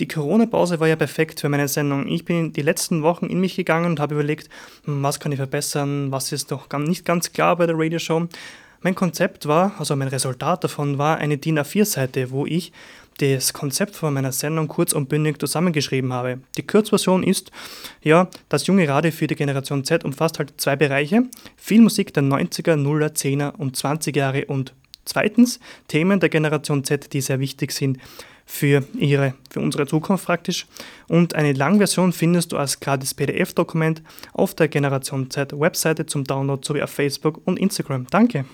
Die Corona-Pause war ja perfekt für meine Sendung. Ich bin die letzten Wochen in mich gegangen und habe überlegt, hm, was kann ich verbessern, was ist noch nicht ganz klar bei der Radioshow. Mein Konzept war, also mein Resultat davon war eine DIN A4-Seite, wo ich das Konzept von meiner Sendung kurz und bündig zusammengeschrieben habe. Die Kurzversion ist, ja, das junge Radio für die Generation Z umfasst halt zwei Bereiche. Viel Musik der 90er, 0er, 10er und 20 Jahre und zweitens Themen der Generation Z, die sehr wichtig sind für, ihre, für unsere Zukunft praktisch. Und eine Langversion findest du als gratis PDF-Dokument auf der Generation Z Webseite zum Download sowie auf Facebook und Instagram. Danke!